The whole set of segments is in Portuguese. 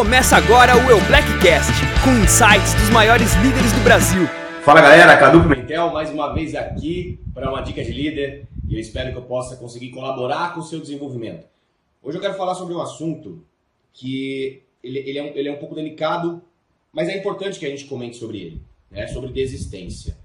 Começa agora o Eu Blackcast, com insights dos maiores líderes do Brasil. Fala galera, Cadu Pimentel mais uma vez aqui para uma dica de líder e eu espero que eu possa conseguir colaborar com o seu desenvolvimento. Hoje eu quero falar sobre um assunto que ele, ele, é, um, ele é um pouco delicado, mas é importante que a gente comente sobre ele, né? sobre desistência.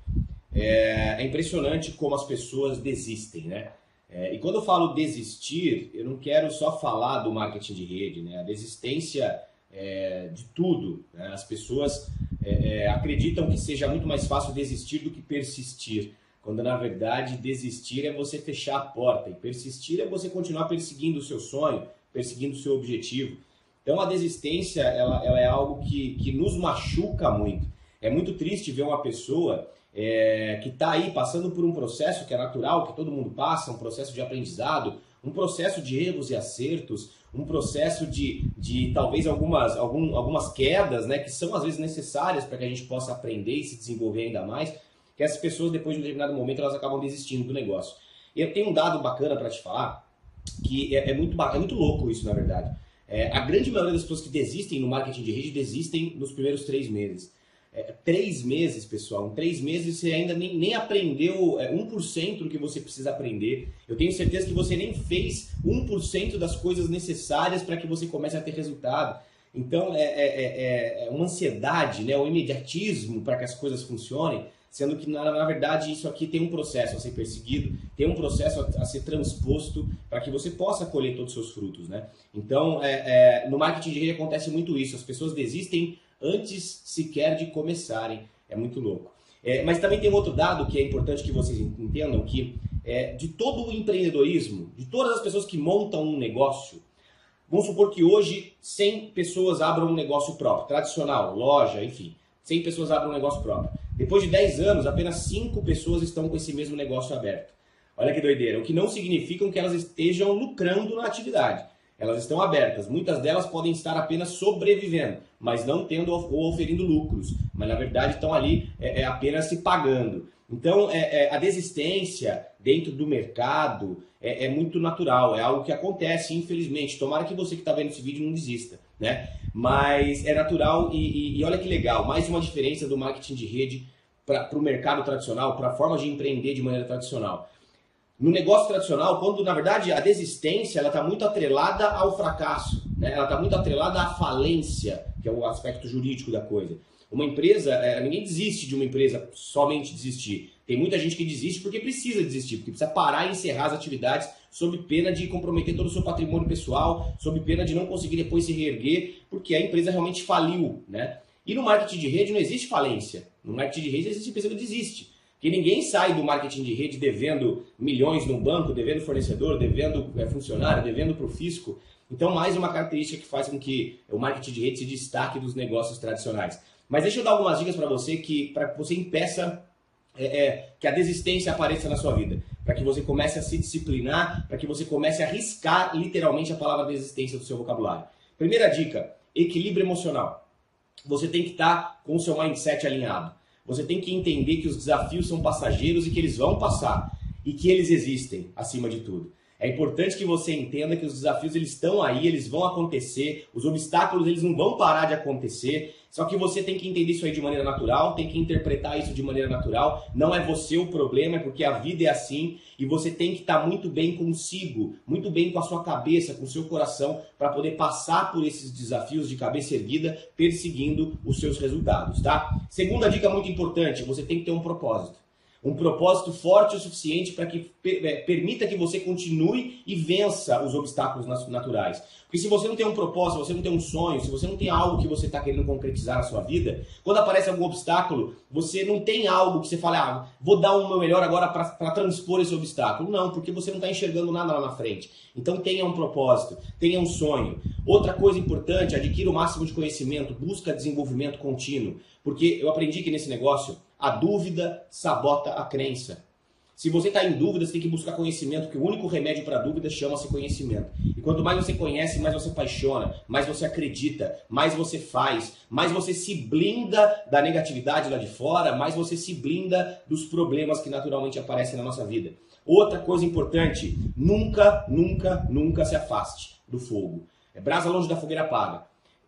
É, é impressionante como as pessoas desistem, né? É, e quando eu falo desistir, eu não quero só falar do marketing de rede, né? A desistência é, de tudo. Né? As pessoas é, é, acreditam que seja muito mais fácil desistir do que persistir, quando na verdade desistir é você fechar a porta e persistir é você continuar perseguindo o seu sonho, perseguindo o seu objetivo. Então a desistência ela, ela é algo que, que nos machuca muito. É muito triste ver uma pessoa é, que está aí passando por um processo que é natural, que todo mundo passa, um processo de aprendizado, um processo de erros e acertos, um processo de, de talvez algumas, algum, algumas quedas, né, que são às vezes necessárias para que a gente possa aprender e se desenvolver ainda mais, que essas pessoas depois de um determinado momento elas acabam desistindo do negócio. Eu tenho um dado bacana para te falar, que é, é, muito, é muito louco isso na verdade. É, a grande maioria das pessoas que desistem no marketing de rede desistem nos primeiros três meses é, três meses, pessoal. Em três meses você ainda nem, nem aprendeu é, 1% do que você precisa aprender. Eu tenho certeza que você nem fez 1% das coisas necessárias para que você comece a ter resultado. Então é, é, é, é uma ansiedade, né, um imediatismo para que as coisas funcionem, sendo que na, na, verdade isso aqui tem um processo a ser perseguido, tem um processo a, a ser transposto para que você possa colher todos os seus frutos. Né? Então é, é, no marketing de rede acontece muito isso, as pessoas desistem antes sequer de começarem. É muito louco. É, mas também tem um outro dado que é importante que vocês entendam, que é, de todo o empreendedorismo, de todas as pessoas que montam um negócio, vamos supor que hoje 100 pessoas abram um negócio próprio, tradicional, loja, enfim, 100 pessoas abram um negócio próprio. Depois de 10 anos, apenas 5 pessoas estão com esse mesmo negócio aberto. Olha que doideira, o que não significa que elas estejam lucrando na atividade. Elas estão abertas. Muitas delas podem estar apenas sobrevivendo, mas não tendo ou oferindo lucros. Mas na verdade estão ali é, é apenas se pagando. Então é, é, a desistência dentro do mercado é, é, muito natural, é algo que acontece, infelizmente. Tomara que você que está vendo esse vídeo não desista, né? Mas é natural e, e, e olha que legal, mais uma diferença do marketing de rede para o mercado tradicional, para a forma de empreender de maneira tradicional. No negócio tradicional, quando na verdade a desistência ela está muito atrelada ao fracasso, né? ela está muito atrelada à falência, que é o aspecto jurídico da coisa. Uma empresa, é, ninguém desiste de uma empresa somente desistir. Tem muita gente que desiste porque precisa desistir, porque precisa parar e encerrar as atividades sob pena de comprometer todo o seu patrimônio pessoal, sob pena de não conseguir depois se reerguer, porque a empresa realmente faliu. Né? E no marketing de rede não existe falência. No marketing de rede existe empresa que desiste. Que ninguém sai do marketing de rede devendo milhões no banco, devendo fornecedor, devendo é, funcionário, devendo para o fisco. Então, mais uma característica que faz com que o marketing de rede se destaque dos negócios tradicionais. Mas deixa eu dar algumas dicas para você que para que você impeça é, é, que a desistência apareça na sua vida, para que você comece a se disciplinar, para que você comece a arriscar literalmente a palavra desistência do seu vocabulário. Primeira dica: equilíbrio emocional. Você tem que estar tá com o seu mindset alinhado. Você tem que entender que os desafios são passageiros e que eles vão passar e que eles existem acima de tudo. É importante que você entenda que os desafios eles estão aí, eles vão acontecer, os obstáculos eles não vão parar de acontecer. Só que você tem que entender isso aí de maneira natural, tem que interpretar isso de maneira natural. Não é você o problema, é porque a vida é assim e você tem que estar muito bem consigo, muito bem com a sua cabeça, com o seu coração, para poder passar por esses desafios de cabeça erguida, perseguindo os seus resultados, tá? Segunda dica muito importante, você tem que ter um propósito um propósito forte o suficiente para que é, permita que você continue e vença os obstáculos naturais. Porque se você não tem um propósito, se você não tem um sonho, se você não tem algo que você está querendo concretizar na sua vida, quando aparece algum obstáculo, você não tem algo que você fala, ah, vou dar o meu melhor agora para transpor esse obstáculo. Não, porque você não está enxergando nada lá na frente. Então tenha um propósito, tenha um sonho. Outra coisa importante, adquira o máximo de conhecimento, busca desenvolvimento contínuo. Porque eu aprendi que nesse negócio a dúvida sabota a crença. Se você está em dúvida, você tem que buscar conhecimento, que o único remédio para dúvida chama-se conhecimento. E quanto mais você conhece, mais você apaixona, mais você acredita, mais você faz, mais você se blinda da negatividade lá de fora, mais você se blinda dos problemas que naturalmente aparecem na nossa vida. Outra coisa importante, nunca, nunca, nunca se afaste do fogo. É brasa longe da fogueira apaga.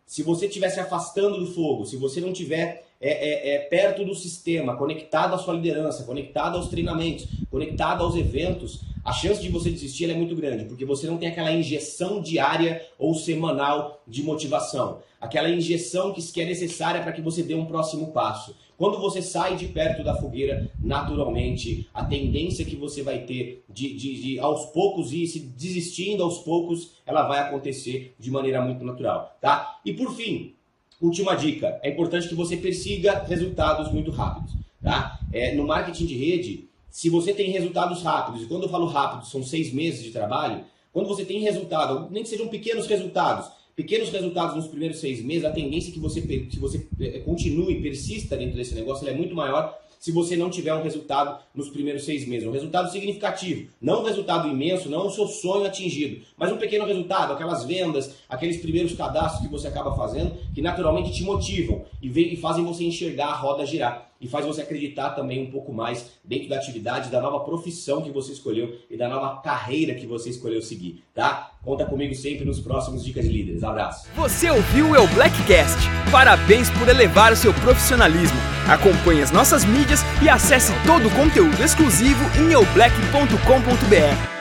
Se você estiver se afastando do fogo, se você não estiver é, é, é, perto do sistema, conectado à sua liderança, conectado aos treinamentos, conectado aos eventos, a chance de você desistir é muito grande, porque você não tem aquela injeção diária ou semanal de motivação, aquela injeção que é necessária para que você dê um próximo passo. Quando você sai de perto da fogueira, naturalmente, a tendência que você vai ter de, de, de aos poucos ir se desistindo aos poucos, ela vai acontecer de maneira muito natural, tá? E por fim, última dica, é importante que você persiga resultados muito rápidos, tá? É, no marketing de rede, se você tem resultados rápidos, e quando eu falo rápido, são seis meses de trabalho, quando você tem resultado, nem que sejam pequenos resultados, pequenos resultados nos primeiros seis meses, a tendência que você, que você eh, continue, persista dentro desse negócio, é muito maior se você não tiver um resultado nos primeiros seis meses. Um resultado significativo. Não um resultado imenso, não o seu sonho atingido, mas um pequeno resultado, aquelas vendas, aqueles primeiros cadastros que você acaba fazendo, que naturalmente te motivam e, e fazem você enxergar a roda girar e faz você acreditar também um pouco mais dentro da atividade, da nova profissão que você escolheu e da nova carreira que você escolheu seguir, tá? Conta comigo sempre nos próximos Dicas de Líderes. Abraço. Você ouviu o El Blackcast. Parabéns por elevar o seu profissionalismo. Acompanhe as nossas mídias e acesse todo o conteúdo exclusivo em eublack.com.br.